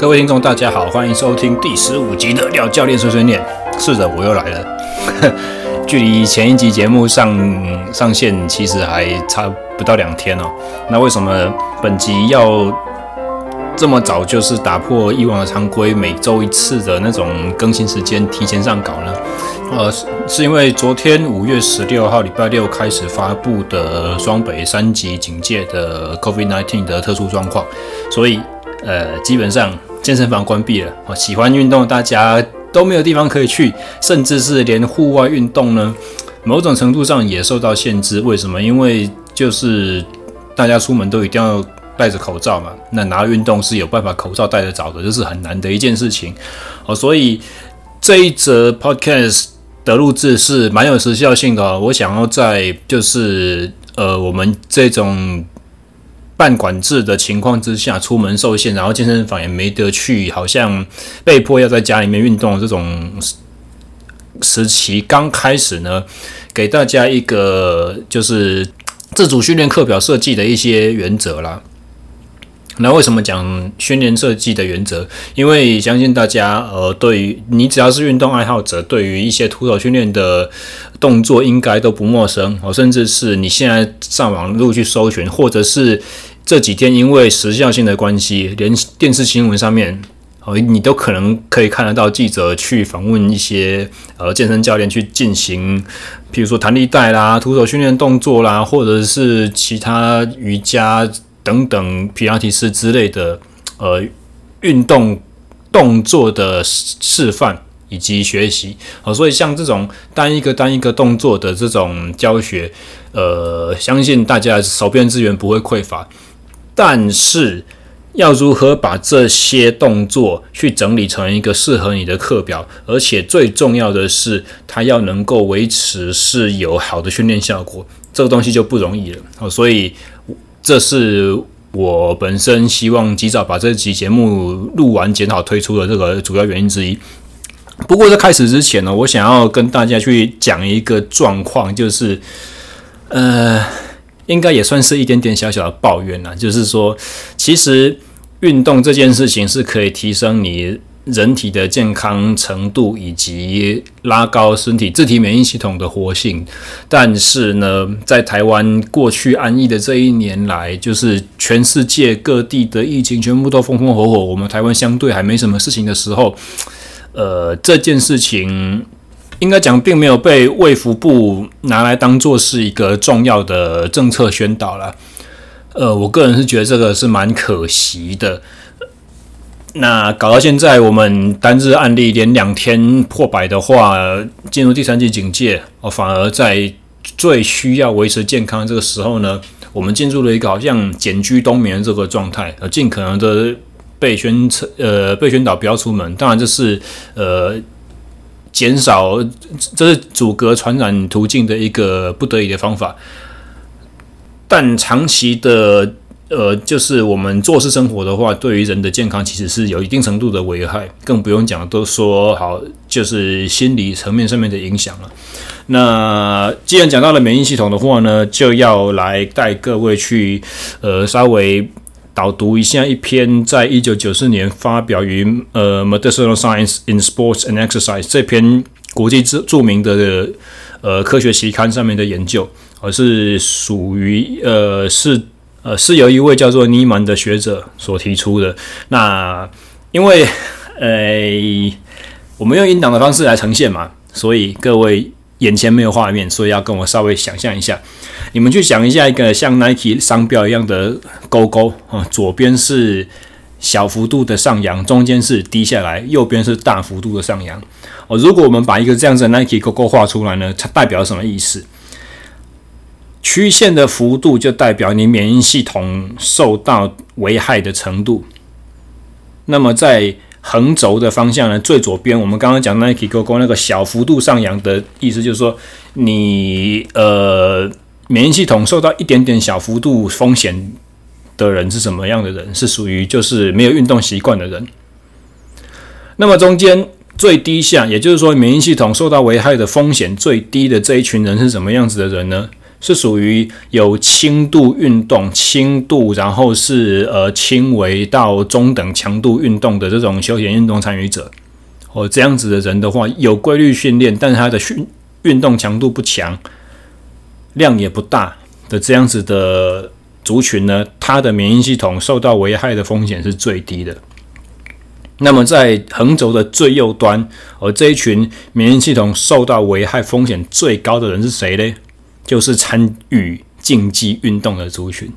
各位听众，大家好，欢迎收听第十五集的廖教练碎碎念。是的，我又来了。距离前一集节目上上线其实还差不到两天哦。那为什么本集要这么早就是打破以往的常规，每周一次的那种更新时间提前上稿呢？呃，是因为昨天五月十六号礼拜六开始发布的双北三级警戒的 COVID-19 的特殊状况，所以呃，基本上健身房关闭了。哦，喜欢运动大家。都没有地方可以去，甚至是连户外运动呢，某种程度上也受到限制。为什么？因为就是大家出门都一定要戴着口罩嘛。那拿运动是有办法口罩戴得着的，这是很难的一件事情。哦，所以这一则 podcast 的录制是蛮有时效性的。我想要在就是呃我们这种。半管制的情况之下，出门受限，然后健身房也没得去，好像被迫要在家里面运动这种时期刚开始呢，给大家一个就是自主训练课表设计的一些原则啦。那为什么讲训练设计的原则？因为相信大家，呃，对于你只要是运动爱好者，对于一些徒手训练的动作应该都不陌生哦，甚至是你现在上网路去搜寻，或者是。这几天因为时效性的关系，连电视新闻上面哦，你都可能可以看得到记者去访问一些呃健身教练去进行，譬如说弹力带啦、徒手训练动作啦，或者是其他瑜伽等等、皮拉提斯之类的呃运动动作的示范以及学习。好，所以像这种单一个单一个动作的这种教学，呃，相信大家手边资源不会匮乏。但是，要如何把这些动作去整理成一个适合你的课表，而且最重要的是，它要能够维持是有好的训练效果，这个东西就不容易了。哦，所以这是我本身希望及早把这期节目录完、剪好推出的这个主要原因之一。不过在开始之前呢，我想要跟大家去讲一个状况，就是，呃。应该也算是一点点小小的抱怨啦，就是说，其实运动这件事情是可以提升你人体的健康程度，以及拉高身体自体免疫系统的活性。但是呢，在台湾过去安逸的这一年来，就是全世界各地的疫情全部都风风火火，我们台湾相对还没什么事情的时候，呃，这件事情。应该讲，并没有被卫福部拿来当做是一个重要的政策宣导了。呃，我个人是觉得这个是蛮可惜的。那搞到现在，我们单日案例连两天破百的话，进入第三级警戒，哦，反而在最需要维持健康这个时候呢，我们进入了一个好像简居冬眠这个状态，呃，尽可能的被宣称，呃，被宣导不要出门。当然，这是呃。减少，这是阻隔传染途径的一个不得已的方法，但长期的，呃，就是我们坐式生活的话，对于人的健康其实是有一定程度的危害，更不用讲都说好，就是心理层面上面的影响了。那既然讲到了免疫系统的话呢，就要来带各位去，呃，稍微。导读一下一篇在一九九四年发表于呃《Medicinal Science in Sports and Exercise》这篇国际著著名的呃科学期刊上面的研究，而是属于呃是呃是由一位叫做尼曼的学者所提出的。那因为呃我们用音档的方式来呈现嘛，所以各位。眼前没有画面，所以要跟我稍微想象一下。你们去想一下一个像 Nike 商标一样的勾勾啊，左边是小幅度的上扬，中间是低下来，右边是大幅度的上扬。哦，如果我们把一个这样子的 Nike 勾勾画出来呢，它代表什么意思？曲线的幅度就代表你免疫系统受到危害的程度。那么在横轴的方向呢？最左边，我们刚刚讲 Nike 勾勾那个小幅度上扬的意思，就是说你呃免疫系统受到一点点小幅度风险的人是什么样的人？是属于就是没有运动习惯的人。那么中间最低下，也就是说免疫系统受到危害的风险最低的这一群人是什么样子的人呢？是属于有轻度运动、轻度然后是呃轻微到中等强度运动的这种休闲运动参与者。哦，这样子的人的话，有规律训练，但是他的训运动强度不强，量也不大的这样子的族群呢，他的免疫系统受到危害的风险是最低的。那么在横轴的最右端，而这一群免疫系统受到危害风险最高的人是谁呢？就是参与竞技运动的族群。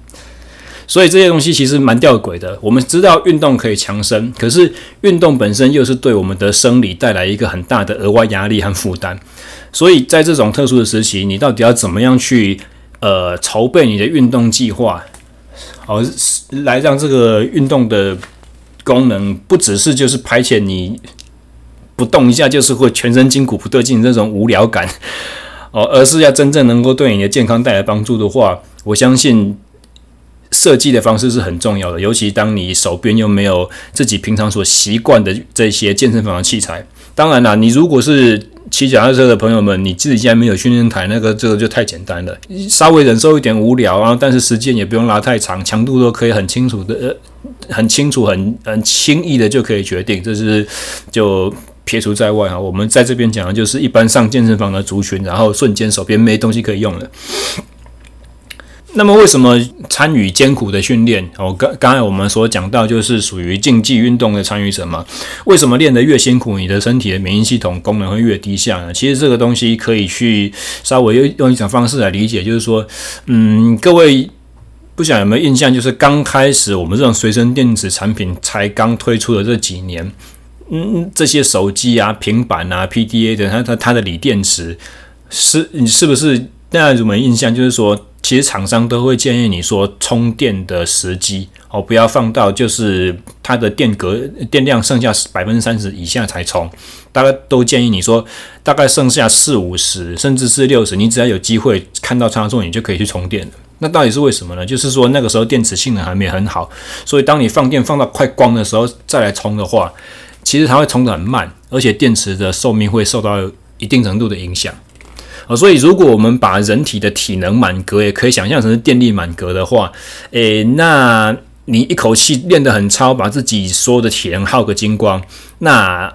所以这些东西其实蛮吊诡的。我们知道运动可以强身，可是运动本身又是对我们的生理带来一个很大的额外压力和负担。所以在这种特殊的时期，你到底要怎么样去呃筹备你的运动计划，好来让这个运动的。功能不只是就是排遣你不动一下就是会全身筋骨不对劲这种无聊感哦，而是要真正能够对你的健康带来帮助的话，我相信设计的方式是很重要的。尤其当你手边又没有自己平常所习惯的这些健身房的器材，当然啦，你如果是。骑脚踏车的朋友们，你自己家没有训练台，那个这个就太简单了，稍微忍受一点无聊啊，但是时间也不用拉太长，强度都可以很清楚的、呃、很清楚、很很轻易的就可以决定，这是就撇除在外啊。我们在这边讲的就是一般上健身房的族群，然后瞬间手边没东西可以用了。那么为什么参与艰苦的训练？哦，刚刚才我们所讲到，就是属于竞技运动的参与者嘛。为什么练得越辛苦，你的身体的免疫系统功能会越低下呢？其实这个东西可以去稍微用一种方式来理解，就是说，嗯，各位不想有没有印象，就是刚开始我们这种随身电子产品才刚推出的这几年，嗯，这些手机啊、平板啊、PDA 的它它它的锂电池，是你是不是大家有没有印象？就是说。其实厂商都会建议你说，充电的时机哦，不要放到就是它的电格电量剩下百分之三十以下才充。大概都建议你说，大概剩下四五十甚至是六十，你只要有机会看到插座，你就可以去充电。那到底是为什么呢？就是说那个时候电池性能还没很好，所以当你放电放到快光的时候再来充的话，其实它会充得很慢，而且电池的寿命会受到一定程度的影响。哦，所以如果我们把人体的体能满格，也可以想象成是电力满格的话，诶，那你一口气练得很超，把自己所有的体能耗个精光，那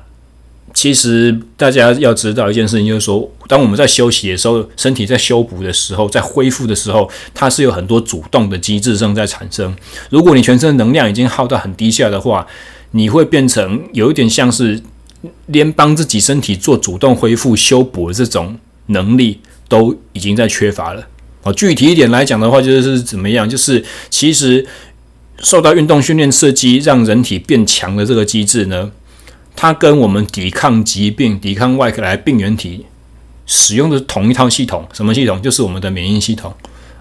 其实大家要知道一件事情，就是说，当我们在休息的时候，身体在修补的时候，在恢复的时候，它是有很多主动的机制正在产生。如果你全身能量已经耗到很低下的话，你会变成有一点像是连帮自己身体做主动恢复修补的这种。能力都已经在缺乏了。哦，具体一点来讲的话，就是怎么样？就是其实受到运动训练刺激，让人体变强的这个机制呢，它跟我们抵抗疾病、抵抗外来病原体使用的同一套系统。什么系统？就是我们的免疫系统。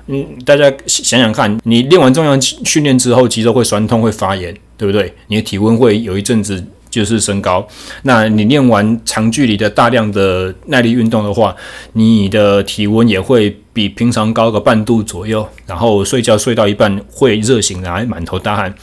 嗯，大家想想看，你练完重量训练之后，肌肉会酸痛、会发炎，对不对？你的体温会有一阵子。就是升高。那你练完长距离的大量的耐力运动的话，你的体温也会比平常高个半度左右。然后睡觉睡到一半会热醒来，满头大汗。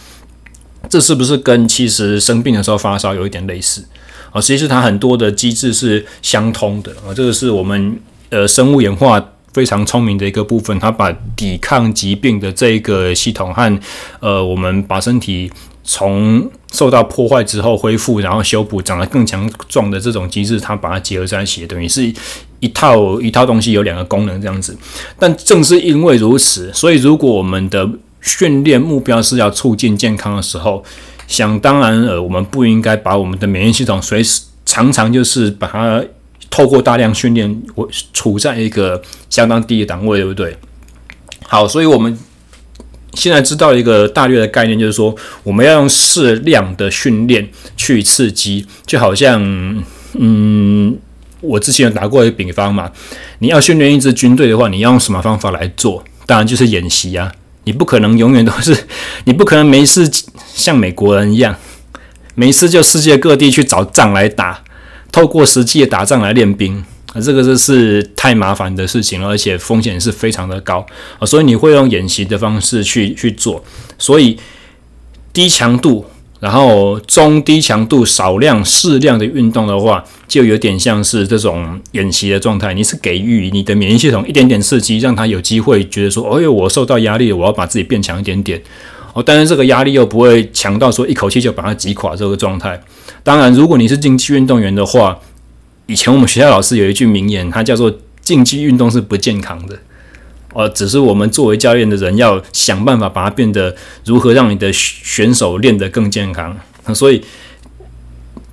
这是不是跟其实生病的时候发烧有一点类似啊？其实它很多的机制是相通的啊。这个是我们呃生物演化非常聪明的一个部分，它把抵抗疾病的这一个系统和呃我们把身体。从受到破坏之后恢复，然后修补，长得更强壮的这种机制，它把它结合在一起，等于是一套一套东西，有两个功能这样子。但正是因为如此，所以如果我们的训练目标是要促进健康的时候，想当然呃，我们不应该把我们的免疫系统随时常常就是把它透过大量训练，我处在一个相当低的档位，对不对？好，所以我们。现在知道一个大略的概念，就是说我们要用适量的训练去刺激，就好像，嗯，我之前有打过一个比方嘛，你要训练一支军队的话，你要用什么方法来做？当然就是演习啊，你不可能永远都是，你不可能没事像美国人一样，没事就世界各地去找仗来打，透过实际的打仗来练兵。啊，这个就是太麻烦的事情了，而且风险是非常的高啊，所以你会用演习的方式去去做，所以低强度，然后中低强度、少量、适量的运动的话，就有点像是这种演习的状态。你是给予你的免疫系统一点点刺激，让他有机会觉得说：“哎呦，我受到压力了，我要把自己变强一点点。”哦，但是这个压力又不会强到说一口气就把它击垮这个状态。当然，如果你是竞技运动员的话，以前我们学校老师有一句名言，它叫做“竞技运动是不健康的”。呃，只是我们作为教练的人要想办法把它变得如何让你的选手练得更健康。所以，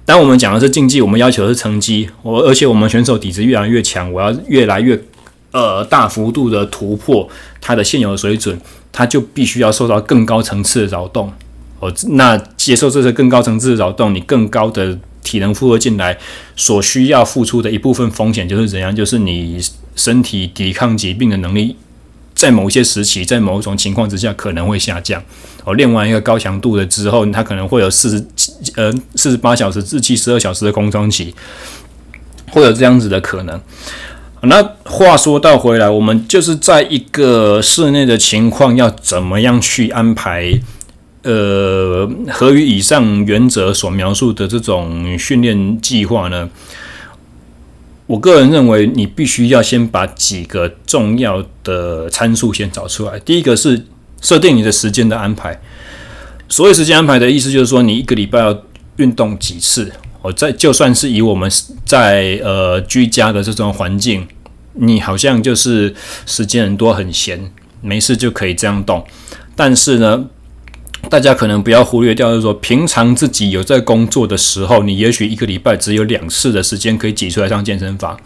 当我们讲的是竞技，我们要求的是成绩。我而且我们选手底子越来越强，我要越来越呃大幅度的突破他的现有的水准，他就必须要受到更高层次的扰动。哦，那接受这些更高层次的扰动，你更高的体能负荷进来，所需要付出的一部分风险就是怎样？就是你身体抵抗疾病的能力。在某一些时期，在某一种情况之下，可能会下降。哦，练完一个高强度的之后，它可能会有四十呃四十八小时至七十二小时的空窗期，会有这样子的可能。那话说到回来，我们就是在一个室内的情况，要怎么样去安排？呃，合于以上原则所描述的这种训练计划呢？我个人认为，你必须要先把几个重要的参数先找出来。第一个是设定你的时间的安排。所谓时间安排的意思，就是说你一个礼拜要运动几次。我在就算是以我们在呃居家的这种环境，你好像就是时间很多很闲，没事就可以这样动。但是呢，大家可能不要忽略掉，就是说，平常自己有在工作的时候，你也许一个礼拜只有两次的时间可以挤出来上健身房。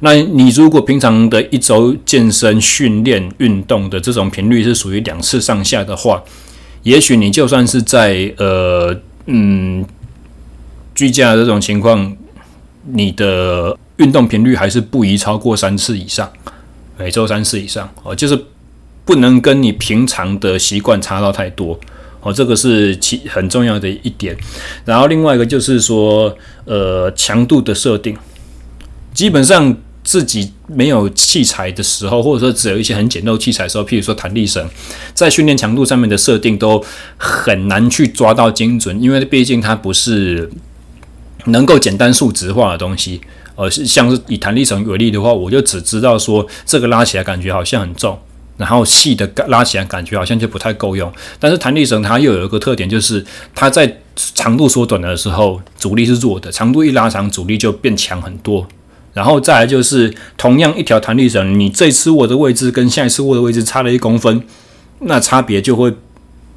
那你如果平常的一周健身训练运动的这种频率是属于两次上下的话，也许你就算是在呃嗯居家的这种情况，你的运动频率还是不宜超过三次以上，每周三次以上哦，就是不能跟你平常的习惯差到太多。哦，这个是其很重要的一点。然后另外一个就是说，呃，强度的设定，基本上自己没有器材的时候，或者说只有一些很简陋器材的时候，譬如说弹力绳，在训练强度上面的设定都很难去抓到精准，因为毕竟它不是能够简单数值化的东西。呃，像是以弹力绳为例的话，我就只知道说这个拉起来感觉好像很重。然后细的拉起来感觉好像就不太够用，但是弹力绳它又有一个特点，就是它在长度缩短的时候阻力是弱的，长度一拉长阻力就变强很多。然后再来就是同样一条弹力绳，你这次握的位置跟下一次握的位置差了一公分，那差别就会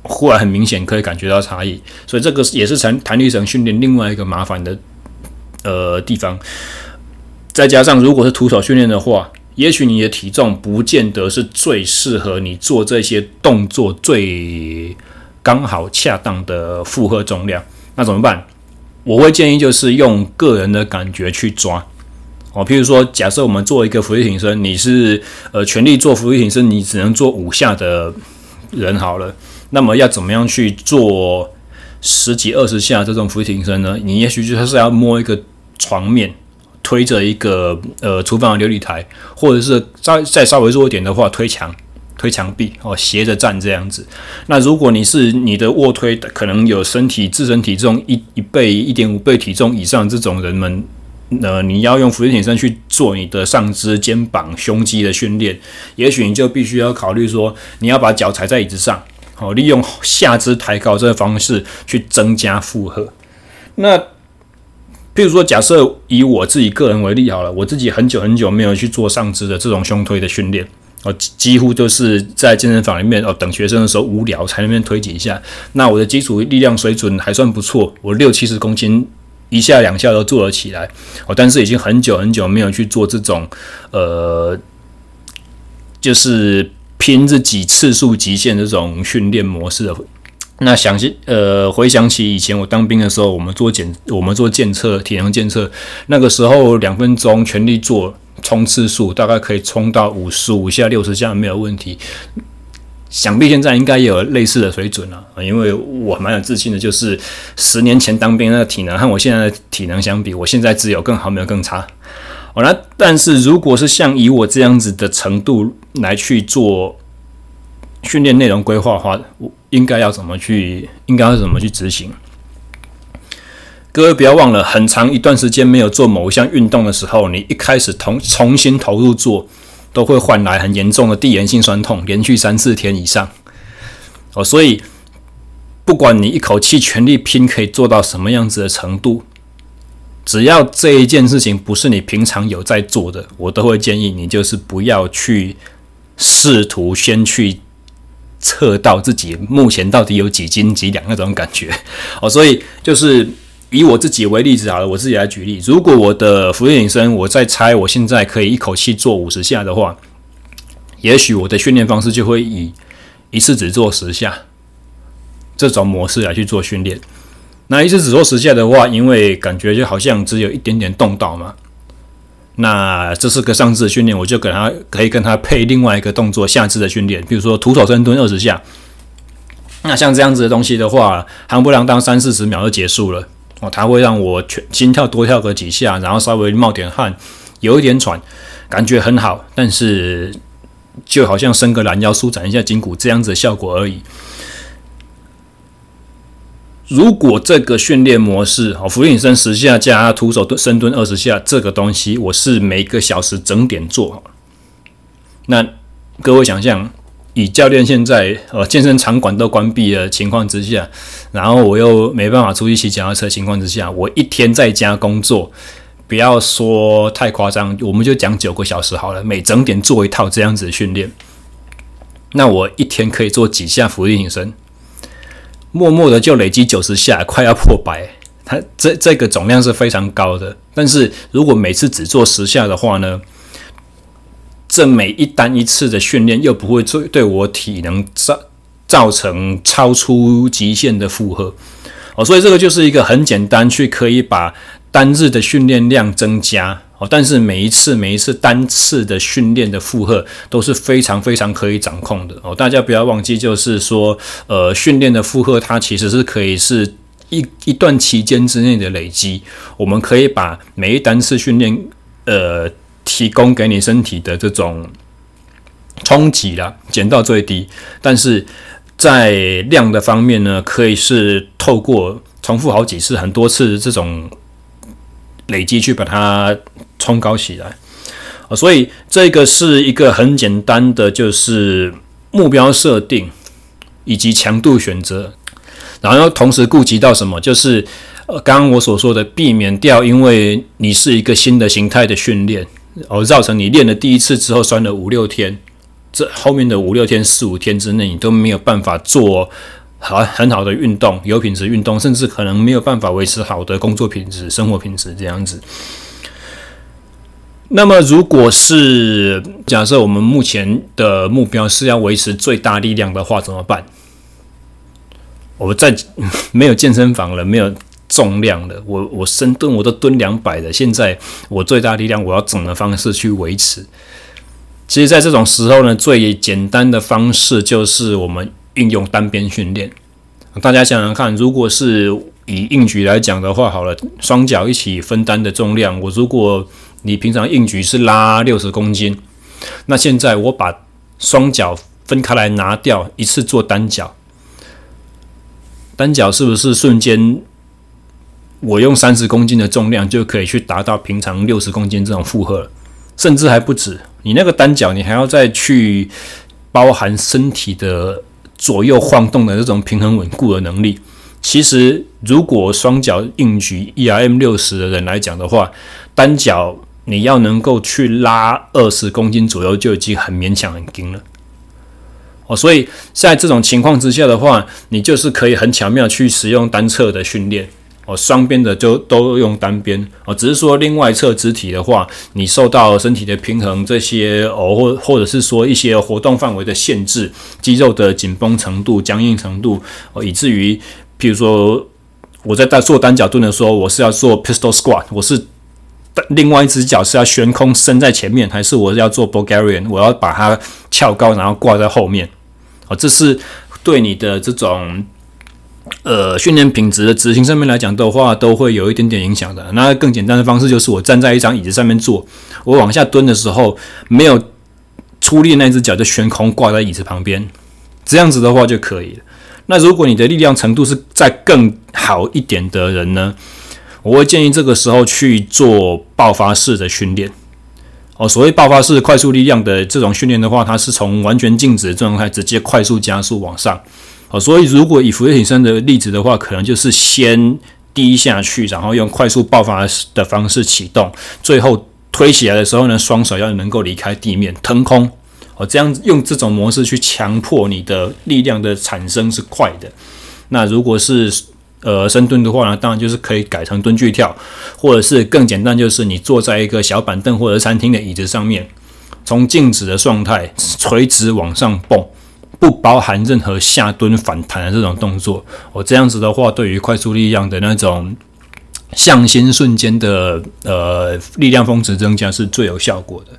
忽然很明显，可以感觉到差异。所以这个也是弹弹力绳训练另外一个麻烦的呃地方。再加上如果是徒手训练的话。也许你的体重不见得是最适合你做这些动作最刚好恰当的负荷重量，那怎么办？我会建议就是用个人的感觉去抓哦。譬如说，假设我们做一个伏地挺身，你是呃全力做伏地挺身，你只能做五下的人好了。那么要怎么样去做十几二十下这种浮力挺身呢？你也许就是要摸一个床面。推着一个呃厨房的琉璃台，或者是再再稍微弱一点的话，推墙、推墙壁哦，斜着站这样子。那如果你是你的卧推可能有身体自身体重一一倍、一点五倍体重以上这种人们，呃，你要用浮力挺身去做你的上肢、肩膀、胸肌的训练，也许你就必须要考虑说，你要把脚踩在椅子上，哦，利用下肢抬高这个方式去增加负荷。那譬如说，假设以我自己个人为例好了，我自己很久很久没有去做上肢的这种胸推的训练，哦，几乎就是在健身房里面哦，等学生的时候无聊才那边推几下。那我的基础力量水准还算不错，我六七十公斤一下两下都做得起来，哦，但是已经很久很久没有去做这种呃，就是拼自己次数极限这种训练模式的。那想起呃，回想起以前我当兵的时候，我们做检，我们做检测，体能检测，那个时候两分钟全力做冲刺数，大概可以冲到五十五下、六十下没有问题。想必现在应该也有类似的水准了，因为我蛮有自信的，就是十年前当兵那个体能和我现在的体能相比，我现在只有更好，没有更差。哦，了但是如果是像以我这样子的程度来去做。训练内容规划的话，我应该要怎么去？应该要怎么去执行？各位不要忘了，很长一段时间没有做某一项运动的时候，你一开始重重新投入做，都会换来很严重的递延性酸痛，连续三四天以上。哦，所以不管你一口气全力拼可以做到什么样子的程度，只要这一件事情不是你平常有在做的，我都会建议你就是不要去试图先去测到自己目前到底有几斤几两那种感觉。哦，所以就是。以我自己为例子好了，我自己来举例。如果我的伏地挺身，我在猜我现在可以一口气做五十下的话，也许我的训练方式就会以一次只做十下这种模式来去做训练。那一次只做十下的话，因为感觉就好像只有一点点动到嘛。那这是个上肢的训练，我就给他可以跟他配另外一个动作下肢的训练，比如说徒手深蹲二十下。那像这样子的东西的话，含不啷当三四十秒就结束了。哦，它会让我全心跳多跳个几下，然后稍微冒点汗，有一点喘，感觉很好，但是就好像伸个懒腰、舒展一下筋骨这样子的效果而已。如果这个训练模式，哦，伏地挺身十下加徒手蹲深蹲二十下，这个东西我是每个小时整点做，那各位想象。以教练现在呃健身场馆都关闭的情况之下，然后我又没办法出去骑脚踏车情况之下，我一天在家工作，不要说太夸张，我们就讲九个小时好了，每整点做一套这样子的训练，那我一天可以做几下伏地挺身？默默的就累积九十下，快要破百，它这这个总量是非常高的。但是如果每次只做十下的话呢？这每一单一次的训练又不会对对我体能造造成超出极限的负荷哦，所以这个就是一个很简单去可以把单日的训练量增加但是每一次每一次单次的训练的负荷都是非常非常可以掌控的哦，大家不要忘记，就是说呃训练的负荷它其实是可以是一一段期间之内的累积，我们可以把每一单次训练呃。提供给你身体的这种冲击啦，减到最低。但是在量的方面呢，可以是透过重复好几次、很多次这种累积去把它冲高起来啊。所以这个是一个很简单的，就是目标设定以及强度选择，然后同时顾及到什么，就是呃，刚刚我所说的，避免掉，因为你是一个新的形态的训练。而，造成你练了第一次之后酸了五六天，这后面的五六天、四五天之内，你都没有办法做好很好的运动、有品质运动，甚至可能没有办法维持好的工作品质、生活品质这样子。那么，如果是假设我们目前的目标是要维持最大力量的话，怎么办？我在 没有健身房了，没有。重量了，我我深蹲我都蹲两百的，现在我最大力量我要怎么方式去维持？其实，在这种时候呢，最简单的方式就是我们运用单边训练。大家想想看，如果是以硬举来讲的话，好了，双脚一起分担的重量，我如果你平常硬举是拉六十公斤，那现在我把双脚分开来拿掉，一次做单脚，单脚是不是瞬间？我用三十公斤的重量就可以去达到平常六十公斤这种负荷了，甚至还不止。你那个单脚，你还要再去包含身体的左右晃动的这种平衡稳固的能力。其实，如果双脚硬举 ERM 六十的人来讲的话，单脚你要能够去拉二十公斤左右就已经很勉强很紧了。哦，所以在这种情况之下的话，你就是可以很巧妙去使用单侧的训练。哦，双边的就都用单边哦，只是说另外一侧肢体的话，你受到身体的平衡这些哦，或或者是说一些活动范围的限制，肌肉的紧绷程度、僵硬程度哦，以至于，譬如说我在做单脚蹲的时候，我是要做 pistol squat，我是另外一只脚是要悬空伸在前面，还是我要做 Bulgarian，我要把它翘高然后挂在后面？哦，这是对你的这种。呃，训练品质的执行上面来讲的话，都会有一点点影响的。那更简单的方式就是，我站在一张椅子上面做，我往下蹲的时候，没有出力那只脚就悬空挂在椅子旁边，这样子的话就可以了。那如果你的力量程度是再更好一点的人呢，我会建议这个时候去做爆发式的训练。哦，所谓爆发式快速力量的这种训练的话，它是从完全静止的状态直接快速加速往上。哦，所以如果以浮力挺身的例子的话，可能就是先低下去，然后用快速爆发的方式启动，最后推起来的时候呢，双手要能够离开地面，腾空。哦，这样用这种模式去强迫你的力量的产生是快的。那如果是呃深蹲的话呢，当然就是可以改成蹲踞跳，或者是更简单，就是你坐在一个小板凳或者餐厅的椅子上面，从静止的状态垂直往上蹦，不包含任何下蹲反弹的这种动作。哦，这样子的话，对于快速力量的那种向心瞬间的呃力量峰值增加是最有效果的。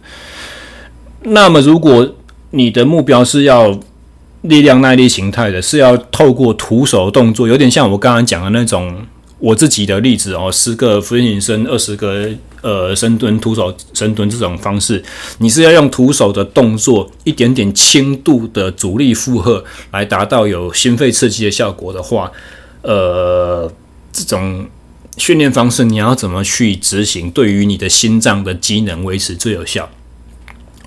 那么，如果你的目标是要力量耐力形态的，是要透过徒手动作，有点像我刚刚讲的那种我自己的例子哦，十个伏地挺身，二十个呃深蹲，徒手深蹲这种方式，你是要用徒手的动作，一点点轻度的阻力负荷来达到有心肺刺激的效果的话，呃，这种训练方式你要怎么去执行，对于你的心脏的机能维持最有效？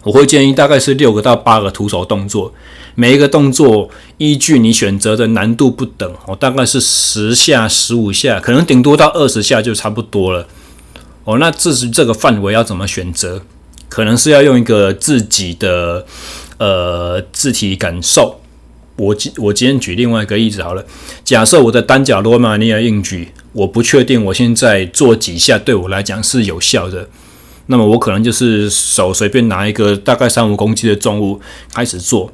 我会建议大概是六个到八个徒手动作，每一个动作依据你选择的难度不等，哦，大概是十下、十五下，可能顶多到二十下就差不多了。哦，那至于这个范围要怎么选择，可能是要用一个自己的呃自体感受。我今我今天举另外一个例子好了，假设我的单脚罗马尼亚硬举，我不确定我现在做几下对我来讲是有效的。那么我可能就是手随便拿一个大概三五公斤的重物开始做。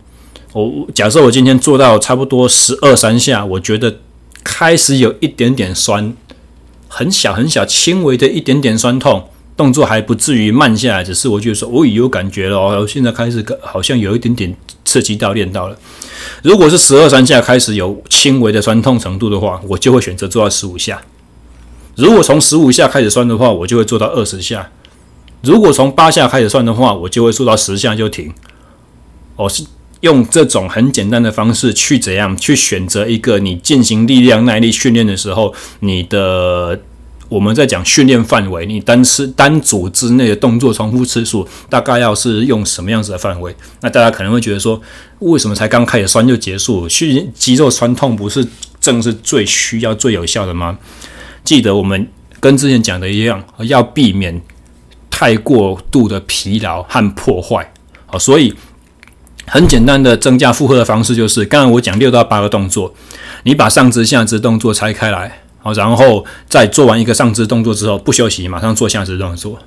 我假设我今天做到差不多十二三下，我觉得开始有一点点酸，很小很小轻微的一点点酸痛，动作还不至于慢下来，只是我觉得说我已有感觉了哦，现在开始好像有一点点刺激到练到了。如果是十二三下开始有轻微的酸痛程度的话，我就会选择做到十五下。如果从十五下开始酸的话，我就会做到二十下。如果从八下开始算的话，我就会做到十下就停。哦、是用这种很简单的方式去怎样去选择一个你进行力量耐力训练的时候，你的我们在讲训练范围，你单次单组之内的动作重复次数大概要是用什么样子的范围？那大家可能会觉得说，为什么才刚开始酸就结束？训肌肉酸痛不是正是最需要最有效的吗？记得我们跟之前讲的一样，要避免。太过度的疲劳和破坏，好，所以很简单的增加负荷的方式就是，刚刚我讲六到八个动作，你把上肢、下肢动作拆开来，好，然后再做完一个上肢动作之后，不休息，马上做下肢动作。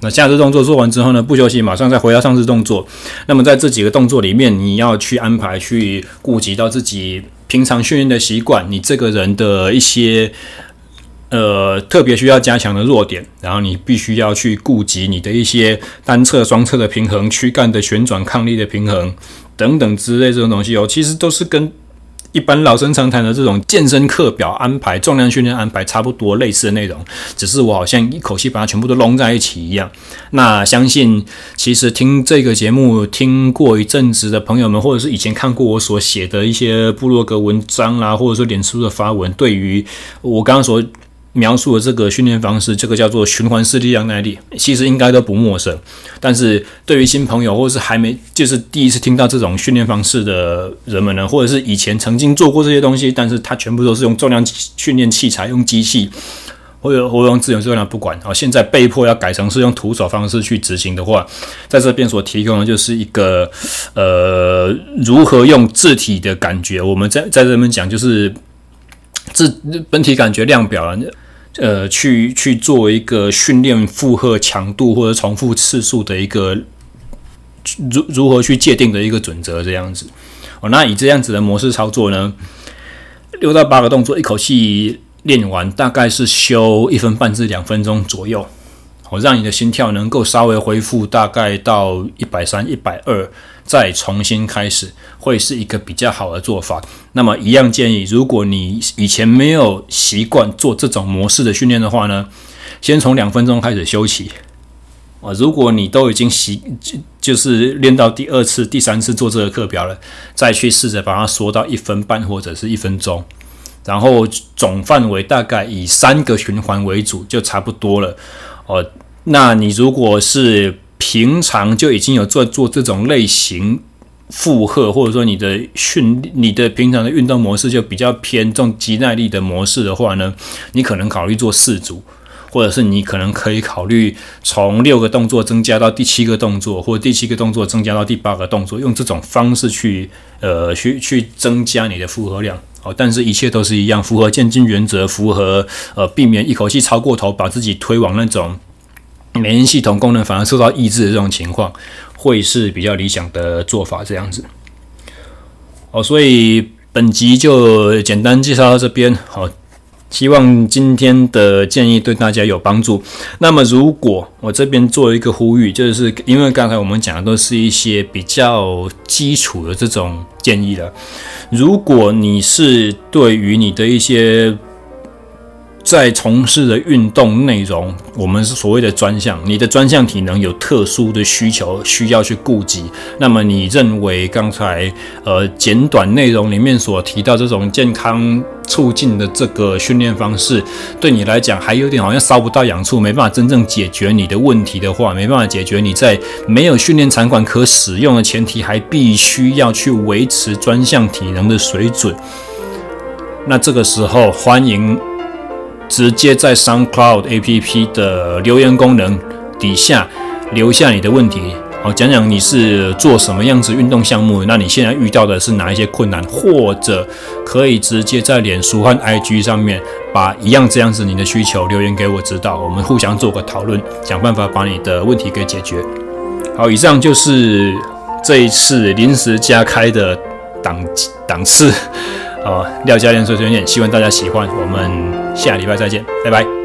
那下肢动作做完之后呢，不休息，马上再回到上肢动作。那么在这几个动作里面，你要去安排、去顾及到自己平常训练的习惯，你这个人的一些。呃，特别需要加强的弱点，然后你必须要去顾及你的一些单侧、双侧的平衡、躯干的旋转、抗力的平衡等等之类这种东西哦，其实都是跟一般老生常谈的这种健身课表安排、重量训练安排差不多类似的内容，只是我好像一口气把它全部都拢在一起一样。那相信其实听这个节目听过一阵子的朋友们，或者是以前看过我所写的一些部落格文章啦，或者说脸书的发文，对于我刚刚所描述的这个训练方式，这个叫做循环式力量耐力，其实应该都不陌生。但是对于新朋友，或者是还没就是第一次听到这种训练方式的人们呢，或者是以前曾经做过这些东西，但是他全部都是用重量训练器材、用机器，或者或用自由重量不管，啊，现在被迫要改成是用徒手方式去执行的话，在这边所提供的就是一个呃，如何用自体的感觉，我们在在这边讲就是自本体感觉量表了。呃，去去做一个训练负荷强度或者重复次数的一个如如何去界定的一个准则，这样子。哦，那以这样子的模式操作呢，六到八个动作一口气练完，大概是休一分半至两分钟左右。我让你的心跳能够稍微恢复，大概到一百三、一百二，再重新开始，会是一个比较好的做法。那么，一样建议，如果你以前没有习惯做这种模式的训练的话呢，先从两分钟开始休息。啊，如果你都已经习就就是练到第二次、第三次做这个课表了，再去试着把它缩到一分半或者是一分钟。然后总范围大概以三个循环为主，就差不多了。哦，那你如果是平常就已经有做做这种类型负荷，或者说你的训你的平常的运动模式就比较偏重肌耐力的模式的话呢，你可能考虑做四组。或者是你可能可以考虑从六个动作增加到第七个动作，或第七个动作增加到第八个动作，用这种方式去呃去去增加你的负荷量。好，但是一切都是一样，符合渐进原则，符合呃避免一口气超过头，把自己推往那种免疫系统功能反而受到抑制的这种情况，会是比较理想的做法。这样子。好，所以本集就简单介绍到这边。好。希望今天的建议对大家有帮助。那么，如果我这边做一个呼吁，就是因为刚才我们讲的都是一些比较基础的这种建议了。如果你是对于你的一些在从事的运动内容，我们是所谓的专项，你的专项体能有特殊的需求需要去顾及，那么你认为刚才呃简短内容里面所提到这种健康促进的这个训练方式，对你来讲还有点好像烧不到痒处，没办法真正解决你的问题的话，没办法解决你在没有训练场馆可使用的前提，还必须要去维持专项体能的水准，那这个时候欢迎。直接在 SoundCloud APP 的留言功能底下留下你的问题，好，讲讲你是做什么样子运动项目，那你现在遇到的是哪一些困难，或者可以直接在脸书和 IG 上面把一样这样子你的需求留言给我知道，我们互相做个讨论，想办法把你的问题给解决。好，以上就是这一次临时加开的档档次。呃，廖教练碎碎念，希望大家喜欢。我们下礼拜再见，拜拜。